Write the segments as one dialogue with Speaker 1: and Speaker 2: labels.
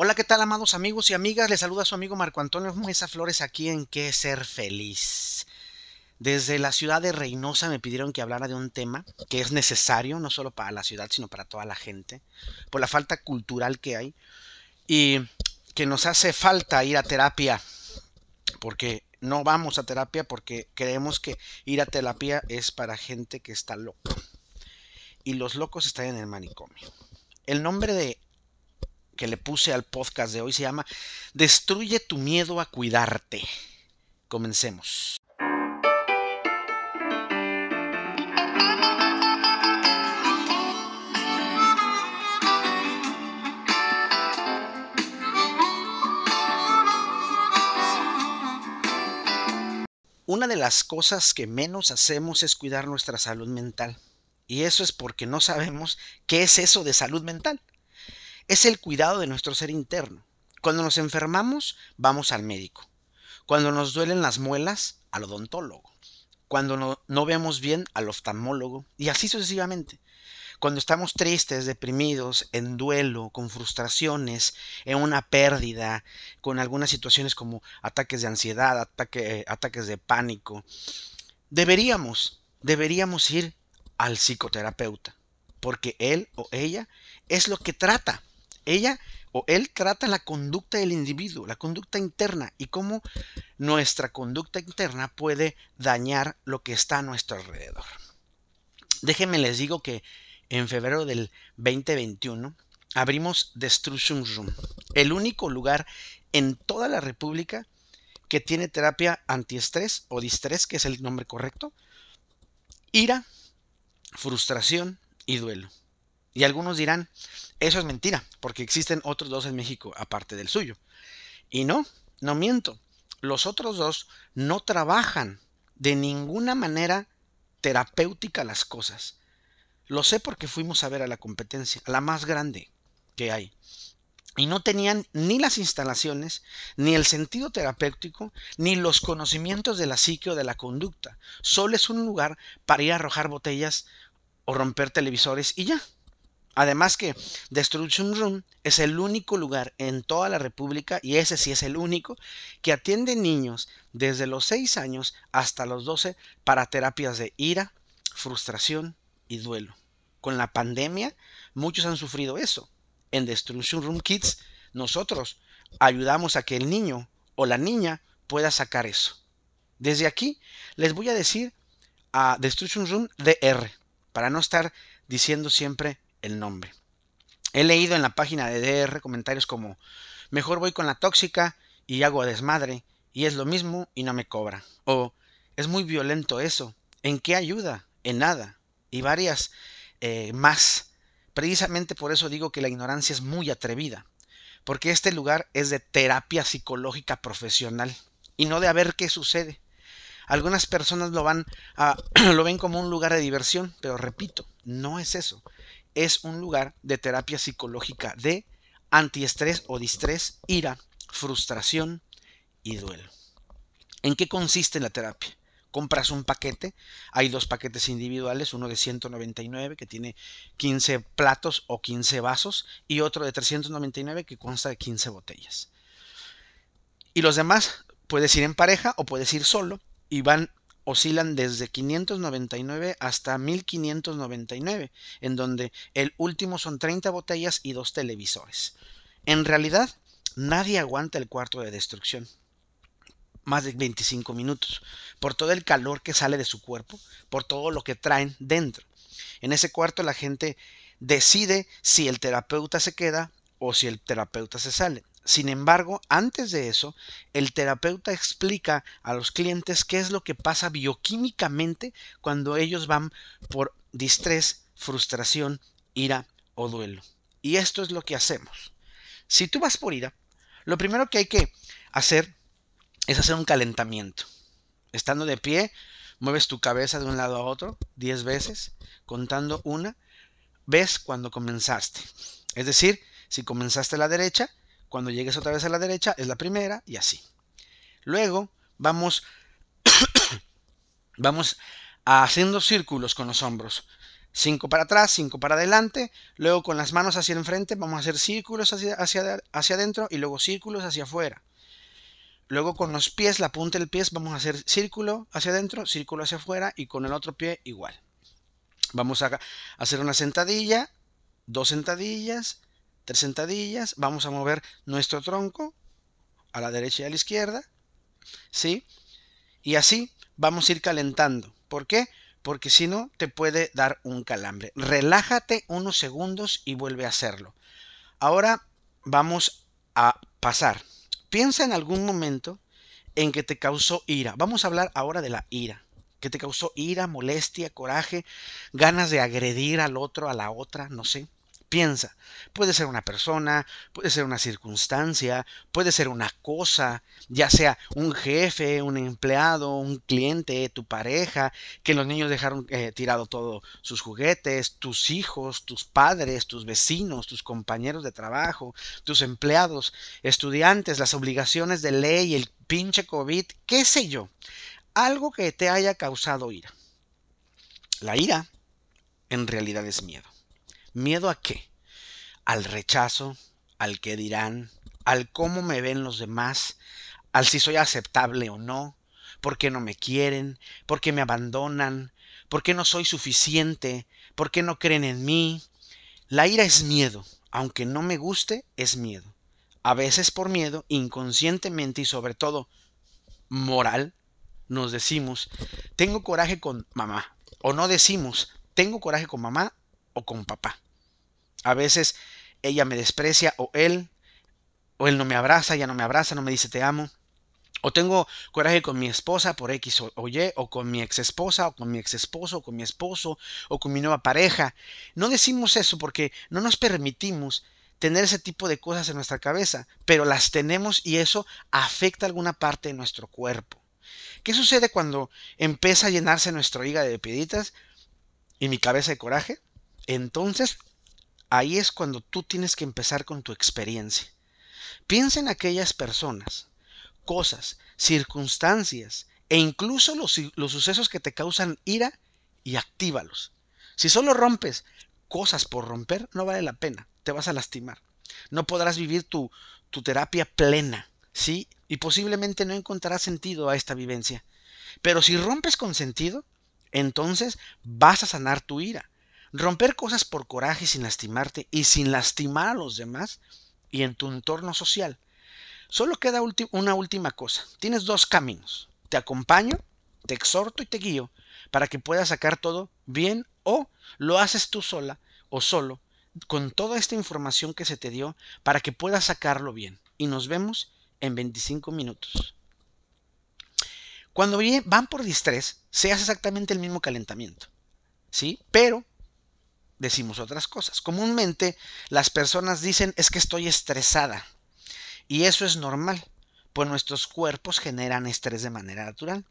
Speaker 1: Hola, ¿qué tal, amados amigos y amigas? Les saluda su amigo Marco Antonio Mesa Flores aquí en Qué Ser Feliz. Desde la ciudad de Reynosa me pidieron que hablara de un tema que es necesario, no solo para la ciudad, sino para toda la gente, por la falta cultural que hay y que nos hace falta ir a terapia, porque no vamos a terapia porque creemos que ir a terapia es para gente que está loca. Y los locos están en el manicomio. El nombre de que le puse al podcast de hoy se llama Destruye tu miedo a cuidarte. Comencemos. Una de las cosas que menos hacemos es cuidar nuestra salud mental. Y eso es porque no sabemos qué es eso de salud mental es el cuidado de nuestro ser interno. Cuando nos enfermamos, vamos al médico. Cuando nos duelen las muelas, al odontólogo. Cuando no, vemos bien, al oftalmólogo. Y así sucesivamente. Cuando estamos tristes, deprimidos, en duelo, con frustraciones, en una pérdida, con algunas situaciones como ataques de ansiedad, ataques de pánico, deberíamos, deberíamos ir al psicoterapeuta, porque él o ella es lo que trata ella o él trata la conducta del individuo, la conducta interna y cómo nuestra conducta interna puede dañar lo que está a nuestro alrededor. Déjenme les digo que en febrero del 2021 abrimos Destruction Room, el único lugar en toda la República que tiene terapia antiestrés o distrés, que es el nombre correcto, ira, frustración y duelo. Y algunos dirán, eso es mentira, porque existen otros dos en México aparte del suyo. Y no, no miento. Los otros dos no trabajan de ninguna manera terapéutica las cosas. Lo sé porque fuimos a ver a la competencia, la más grande que hay. Y no tenían ni las instalaciones, ni el sentido terapéutico, ni los conocimientos de la psique o de la conducta. Solo es un lugar para ir a arrojar botellas o romper televisores y ya. Además que Destruction Room es el único lugar en toda la República, y ese sí es el único, que atiende niños desde los 6 años hasta los 12 para terapias de ira, frustración y duelo. Con la pandemia, muchos han sufrido eso. En Destruction Room Kids, nosotros ayudamos a que el niño o la niña pueda sacar eso. Desde aquí les voy a decir a Destruction Room DR, para no estar diciendo siempre el nombre. He leído en la página de DR comentarios como mejor voy con la tóxica y hago desmadre y es lo mismo y no me cobra. O es muy violento eso. ¿En qué ayuda? En nada. Y varias eh, más. Precisamente por eso digo que la ignorancia es muy atrevida. Porque este lugar es de terapia psicológica profesional y no de a ver qué sucede. Algunas personas lo van a, lo ven como un lugar de diversión, pero repito, no es eso es un lugar de terapia psicológica de antiestrés o distrés, ira, frustración y duelo. ¿En qué consiste la terapia? Compras un paquete, hay dos paquetes individuales, uno de 199 que tiene 15 platos o 15 vasos y otro de 399 que consta de 15 botellas. Y los demás puedes ir en pareja o puedes ir solo y van oscilan desde 599 hasta 1599, en donde el último son 30 botellas y dos televisores. En realidad, nadie aguanta el cuarto de destrucción más de 25 minutos, por todo el calor que sale de su cuerpo, por todo lo que traen dentro. En ese cuarto la gente decide si el terapeuta se queda o si el terapeuta se sale. Sin embargo, antes de eso, el terapeuta explica a los clientes qué es lo que pasa bioquímicamente cuando ellos van por distrés, frustración, ira o duelo. Y esto es lo que hacemos. Si tú vas por ira, lo primero que hay que hacer es hacer un calentamiento. Estando de pie, mueves tu cabeza de un lado a otro 10 veces, contando una, ves cuando comenzaste. Es decir, si comenzaste a la derecha, cuando llegues otra vez a la derecha es la primera y así. Luego vamos, vamos haciendo círculos con los hombros. 5 para atrás, 5 para adelante, luego con las manos hacia enfrente vamos a hacer círculos hacia, hacia, hacia adentro y luego círculos hacia afuera. Luego con los pies, la punta del pie, vamos a hacer círculo hacia adentro, círculo hacia afuera y con el otro pie igual. Vamos a hacer una sentadilla, dos sentadillas, tres sentadillas. Vamos a mover nuestro tronco a la derecha y a la izquierda. ¿Sí? Y así vamos a ir calentando. ¿Por qué? Porque si no, te puede dar un calambre. Relájate unos segundos y vuelve a hacerlo. Ahora vamos a pasar. Piensa en algún momento en que te causó ira. Vamos a hablar ahora de la ira que te causó ira, molestia, coraje, ganas de agredir al otro, a la otra, no sé. Piensa, puede ser una persona, puede ser una circunstancia, puede ser una cosa, ya sea un jefe, un empleado, un cliente, tu pareja, que los niños dejaron eh, tirado todos sus juguetes, tus hijos, tus padres, tus vecinos, tus compañeros de trabajo, tus empleados, estudiantes, las obligaciones de ley, el pinche COVID, qué sé yo algo que te haya causado ira. La ira en realidad es miedo. ¿Miedo a qué? Al rechazo, al qué dirán, al cómo me ven los demás, al si soy aceptable o no, por qué no me quieren, por qué me abandonan, por qué no soy suficiente, por qué no creen en mí. La ira es miedo, aunque no me guste, es miedo. A veces por miedo, inconscientemente y sobre todo moral, nos decimos, tengo coraje con mamá. O no decimos, tengo coraje con mamá o con papá. A veces ella me desprecia o él, o él no me abraza, ya no me abraza, no me dice te amo. O tengo coraje con mi esposa por X o Y, o con mi ex esposa, o con mi ex esposo, o con mi esposo, o con mi nueva pareja. No decimos eso porque no nos permitimos tener ese tipo de cosas en nuestra cabeza, pero las tenemos y eso afecta alguna parte de nuestro cuerpo. ¿Qué sucede cuando empieza a llenarse nuestro hígado de pieditas y mi cabeza de coraje? Entonces, ahí es cuando tú tienes que empezar con tu experiencia. Piensa en aquellas personas, cosas, circunstancias e incluso los, los sucesos que te causan ira y actívalos. Si solo rompes cosas por romper, no vale la pena, te vas a lastimar. No podrás vivir tu, tu terapia plena, ¿sí? y posiblemente no encontrarás sentido a esta vivencia. Pero si rompes con sentido, entonces vas a sanar tu ira. Romper cosas por coraje sin lastimarte y sin lastimar a los demás y en tu entorno social. Solo queda una última cosa. Tienes dos caminos. Te acompaño, te exhorto y te guío para que puedas sacar todo bien o lo haces tú sola o solo con toda esta información que se te dio para que puedas sacarlo bien. Y nos vemos en 25 minutos. Cuando van por distrés, se hace exactamente el mismo calentamiento. ¿Sí? Pero decimos otras cosas. Comúnmente las personas dicen es que estoy estresada. Y eso es normal, pues nuestros cuerpos generan estrés de manera natural,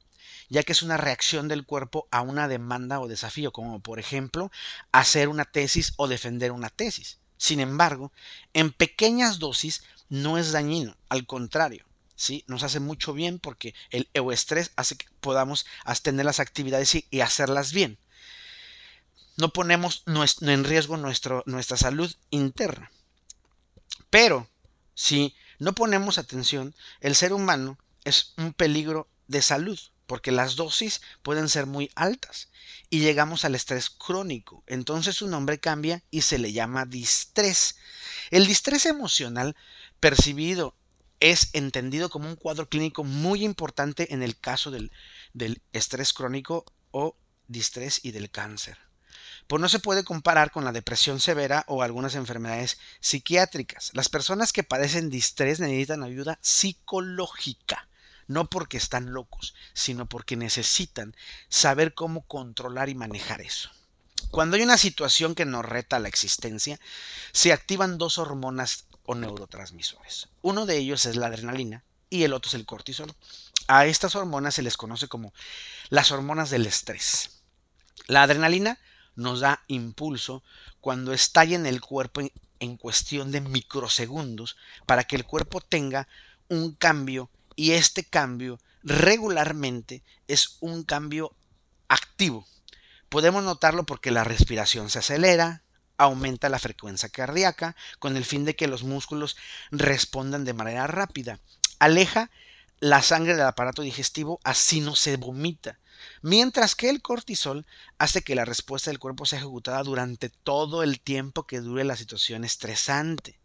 Speaker 1: ya que es una reacción del cuerpo a una demanda o desafío, como por ejemplo hacer una tesis o defender una tesis. Sin embargo, en pequeñas dosis no es dañino, al contrario, ¿sí? nos hace mucho bien porque el estrés hace que podamos tener las actividades y, hacerlas bien. No ponemos en riesgo nuestra salud interna. Pero si no ponemos atención, el ser humano es un peligro de salud porque las dosis pueden ser muy altas y llegamos al estrés crónico. Entonces su nombre cambia y se le llama distrés. El distrés emocional percibido es entendido como un cuadro clínico muy importante en el caso del, del estrés crónico o distrés y del cáncer. Pues no se puede comparar con la depresión severa o algunas enfermedades psiquiátricas. Las personas que padecen distrés necesitan ayuda psicológica no porque están locos, sino porque necesitan saber cómo controlar y manejar eso. Cuando hay una situación que nos reta la existencia, se activan dos hormonas o neurotransmisores. Uno de ellos es la adrenalina y el otro es el cortisol. A estas hormonas se les conoce como las hormonas del estrés. La adrenalina nos da impulso cuando estalla en el cuerpo en cuestión de microsegundos para que el cuerpo tenga un cambio y este cambio regularmente es un cambio activo. Podemos notarlo porque la respiración se acelera, aumenta la frecuencia cardíaca con el fin de que los músculos respondan de manera rápida. Aleja la sangre del aparato digestivo, así no se vomita. Mientras que el cortisol hace que la respuesta del cuerpo sea ejecutada durante todo el tiempo que dure la situación estresante.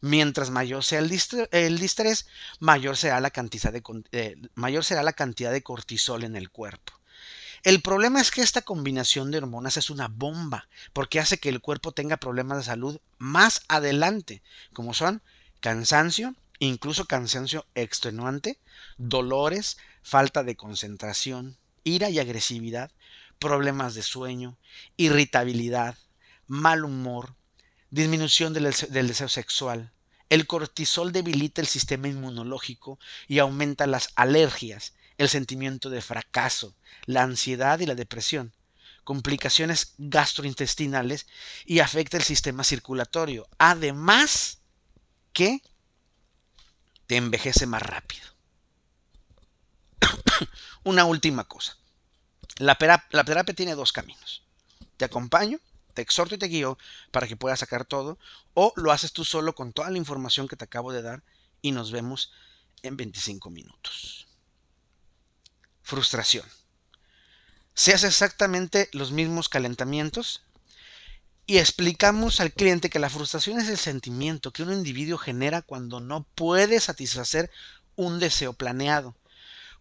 Speaker 1: Mientras mayor sea el, distrés, mayor será, la cantidad de, eh, mayor será la cantidad de cortisol en el cuerpo. El problema es que esta combinación de hormonas es una bomba, porque hace que el cuerpo tenga problemas de salud más adelante, como son cansancio, incluso cansancio extenuante, dolores, falta de concentración, ira y agresividad, problemas de sueño, irritabilidad, mal humor, disminución del, deseo sexual. El cortisol debilita el sistema inmunológico y aumenta las alergias, el sentimiento de fracaso, la ansiedad y la depresión, complicaciones gastrointestinales y afecta el sistema circulatorio. Además que te envejece más rápido. Una última cosa. La, terapia tiene dos caminos. Te acompaño te exhorto y te guío para que puedas sacar todo, o lo haces tú solo con toda la información que te acabo de dar y nos vemos en 25 minutos. Frustración. Se hace exactamente los mismos calentamientos y explicamos al cliente que la frustración es el sentimiento que un individuo genera cuando no puede satisfacer un deseo planeado.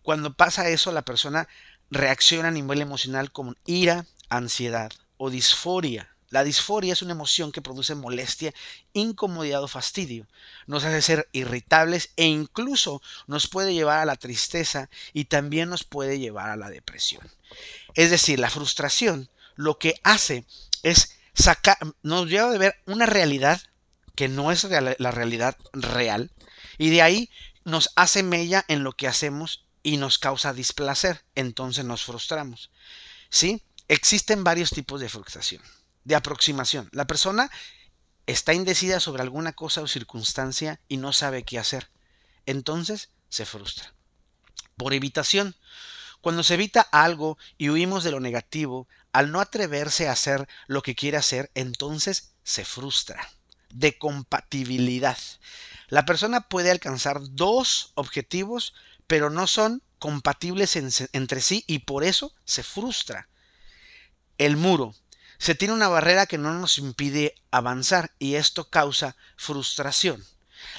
Speaker 1: Cuando pasa eso, la persona reacciona a nivel emocional con ira, ansiedad, o disforia. La disforia es una emoción que produce molestia, incomodidad o fastidio. Nos hace ser irritables e incluso nos puede llevar a la tristeza y también nos puede llevar a la depresión. Es decir, la frustración lo que hace es nos lleva a ver una realidad que no es la realidad real y de ahí nos hace mella en lo que hacemos y nos causa displacer, entonces nos frustramos. ¿Sí? Existen varios tipos de frustración, de aproximación. La persona está indecida sobre alguna cosa o circunstancia y no sabe qué hacer. Entonces se frustra. Por evitación. Cuando se evita algo y huimos de lo negativo, al no atreverse a hacer lo que quiere hacer, entonces se frustra. De compatibilidad. La persona puede alcanzar dos objetivos, pero no son compatibles entre sí y por eso se frustra el muro. Se tiene una barrera que no nos impide avanzar y esto causa frustración.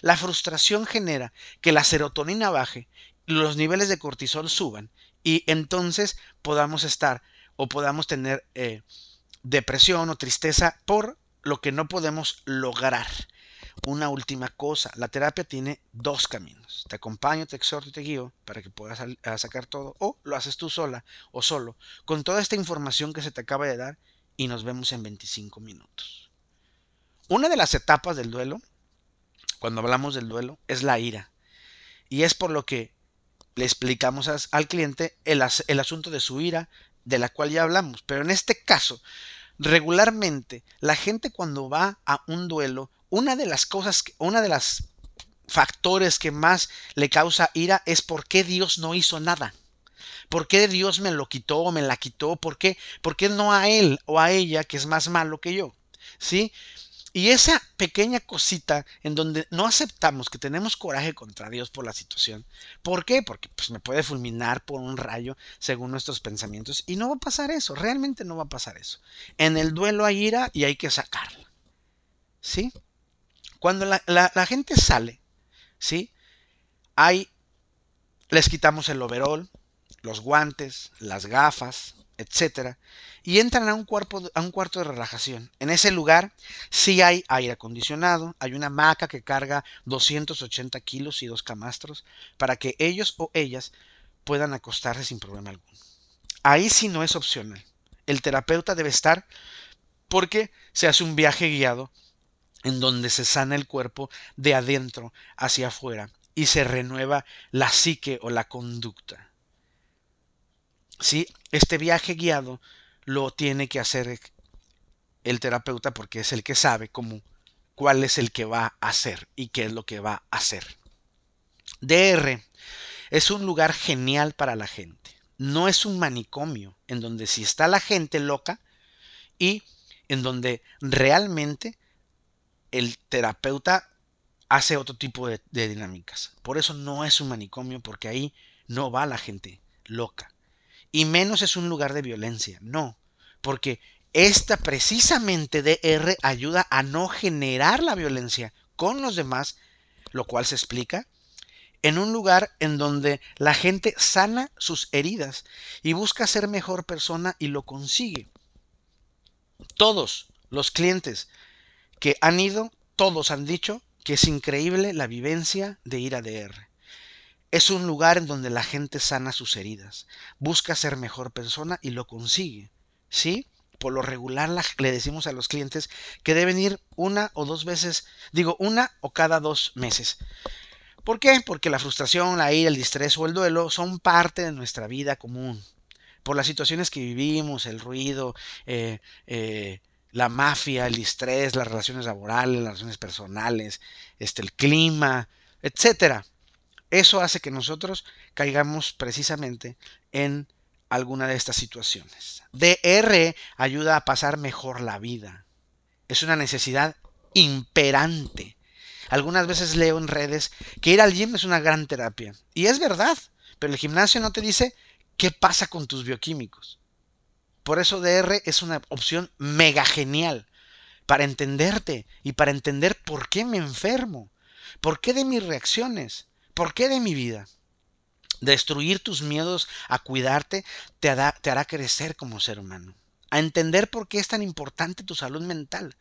Speaker 1: La frustración genera que la serotonina baje, los niveles de cortisol suban y entonces podamos estar o podamos tener eh, depresión o tristeza por lo que no podemos lograr. Una última cosa, la terapia tiene dos caminos. Te acompaño, te exhorto y te guío para que puedas sacar todo o lo haces tú sola o solo con toda esta información que se te acaba de dar y nos vemos en 25 minutos. Una de las etapas del duelo, cuando hablamos del duelo, es la ira. Y es por lo que le explicamos al cliente el, el asunto de su ira, de la cual ya hablamos. Pero en este caso, regularmente la gente cuando va a un duelo una de las cosas, una de las factores que más le causa ira es por qué Dios no hizo nada. ¿Por qué Dios me lo quitó o me la quitó? ¿Por qué? ¿Por qué no a él o a ella que es más malo que yo? ¿Sí? Y esa pequeña cosita en donde no aceptamos que tenemos coraje contra Dios por la situación. ¿Por qué? Porque pues, me puede fulminar por un rayo según nuestros pensamientos. Y no va a pasar eso, realmente no va a pasar eso. En el duelo hay ira y hay que sacarla. ¿Sí? Cuando la, gente sale, ¿sí? Hay, les quitamos el overall, los guantes, las gafas, etcétera, y entran a un, cuerpo, a un cuarto de relajación. En ese lugar sí hay aire acondicionado, hay una hamaca que carga 280 kilos y dos camastros para que ellos o ellas puedan acostarse sin problema alguno. Ahí sí no es opcional. El terapeuta debe estar porque se hace un viaje guiado en donde se sana el cuerpo de adentro hacia afuera y se renueva la psique o la conducta. Este viaje guiado lo tiene que hacer el terapeuta porque es el que sabe cómo, cuál es el que va a hacer y qué es lo que va a hacer. DR es un lugar genial para la gente. no es un manicomio en donde si está la gente loca y en donde realmente el terapeuta hace otro tipo de, dinámicas. Por eso no es un manicomio, porque ahí no va la gente loca. Y menos es un lugar de violencia, no, porque esta precisamente DR ayuda a no generar la violencia con los demás, lo cual se explica en un lugar en donde la gente sana sus heridas y busca ser mejor persona y lo consigue. Todos los clientes que han ido, todos han dicho que es increíble la vivencia de ir a DR. Es un lugar en donde la gente sana sus heridas, busca ser mejor persona y lo consigue. ¿Sí? Por lo regular le decimos a los clientes que deben ir una o dos veces, digo una o cada dos meses. ¿Por qué? Porque la frustración, la ira, el distrés o el duelo son parte de nuestra vida común. Por las situaciones que vivimos, el ruido, eh, eh, la mafia, el distrés, las relaciones laborales, las relaciones personales, este, el clima, etcétera. Eso hace que nosotros caigamos precisamente en alguna de estas situaciones. DR ayuda a pasar mejor la vida. Es una necesidad imperante algunas veces leo en redes que ir al gym es una gran terapia. Y es verdad, pero el gimnasio no te dice qué pasa con tus bioquímicos. Por eso DR es una opción mega genial para entenderte y para entender por qué me enfermo, por qué de mis reacciones, por qué de mi vida. Destruir tus miedos a cuidarte te hará, crecer como ser humano a entender por qué es tan importante tu salud mental.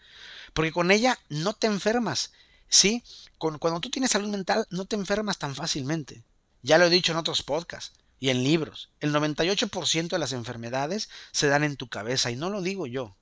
Speaker 1: Porque con ella no te enfermas Sí, cuando tú tienes salud mental no te enfermas tan fácilmente. Ya lo he dicho en otros podcasts y en libros. El 98% de las enfermedades se dan en tu cabeza y no lo digo yo.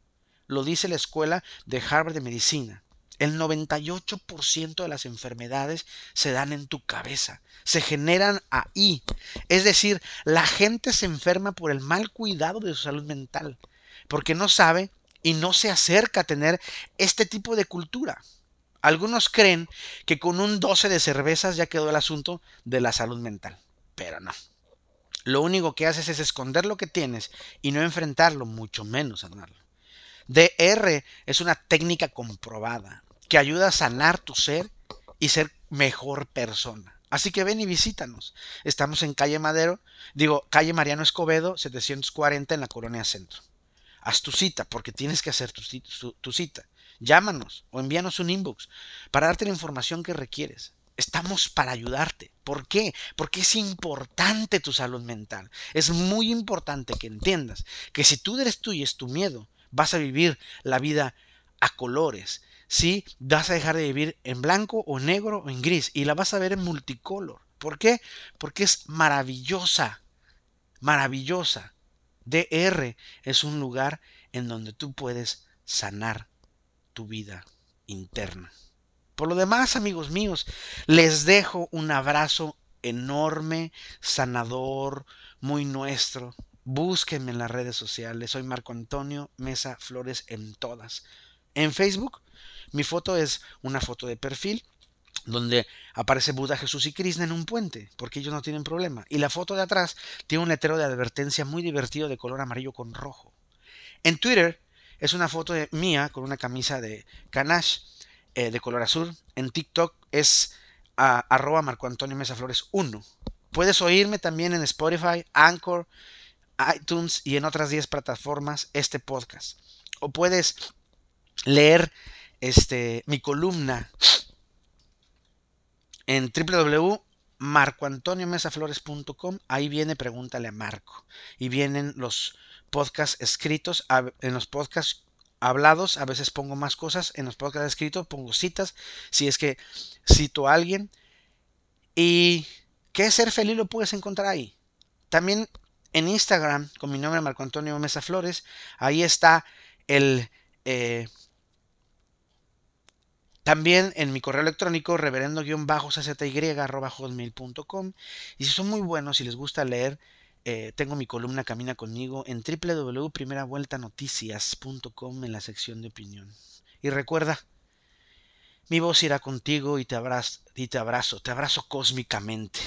Speaker 1: Lo dice la escuela de Harvard de Medicina. El 98% de las enfermedades se dan en tu cabeza, se generan ahí. Es decir, la gente se enferma por el mal cuidado de su salud mental, porque no sabe y no se acerca a tener este tipo de cultura. Algunos creen que con un 12 de cervezas ya quedó el asunto de la salud mental, pero no. Lo único que haces es esconder lo que tienes y no enfrentarlo, mucho menos sanarlo. DR es una técnica comprobada que ayuda a sanar tu ser y ser mejor persona. Así que ven y visítanos. Estamos en calle Madero, digo, calle Mariano Escobedo, 740 en la Colonia Centro. Haz tu cita porque tienes que hacer tu, cita. Llámanos o envíanos un inbox para darte la información que requieres. Estamos para ayudarte. ¿Por qué? Porque es importante tu salud mental. Es muy importante que entiendas que si tú destruyes tu miedo, vas a vivir la vida a colores. ¿Sí? Vas a dejar de vivir en blanco o negro o en gris y la vas a ver en multicolor. ¿Por qué? Porque es maravillosa. Maravillosa. DR es un lugar en donde tú puedes sanar tu vida interna. Por lo demás, amigos míos, les dejo un abrazo enorme, sanador, muy nuestro. Búsquenme en las redes sociales. Soy Marco Antonio Mesa Flores en todas. En Facebook, mi foto es una foto de perfil donde aparece Buda, Jesús y Krishna en un puente, porque ellos no tienen problema. Y la foto de atrás tiene un letrero de advertencia muy divertido de color amarillo con rojo. En Twitter es una foto de mía con una camisa de Canache eh, de color azul. En TikTok es arroba Marco Antonio Mesa Flores 1. Puedes oírme también en Spotify, Anchor, iTunes y en otras 10 plataformas este podcast. O puedes leer este, mi columna en www.marcoantoniomesaflores.com. Ahí viene Pregúntale a Marco. Y vienen los podcasts escritos, en los podcasts hablados a veces pongo más cosas, en los podcasts escritos pongo citas, si es que cito a alguien. Y qué ser feliz lo puedes encontrar ahí. También en Instagram, con mi nombre Marco Antonio Mesa Flores, ahí está el... Eh, también en mi correo electrónico reverendo-czy.com y si son muy buenos y les gusta leer, eh, tengo mi columna Camina conmigo en www.primeravueltanoticias.com en la sección de opinión. Y recuerda, mi voz irá contigo y te abrazo, y te abrazo, te abrazo cósmicamente.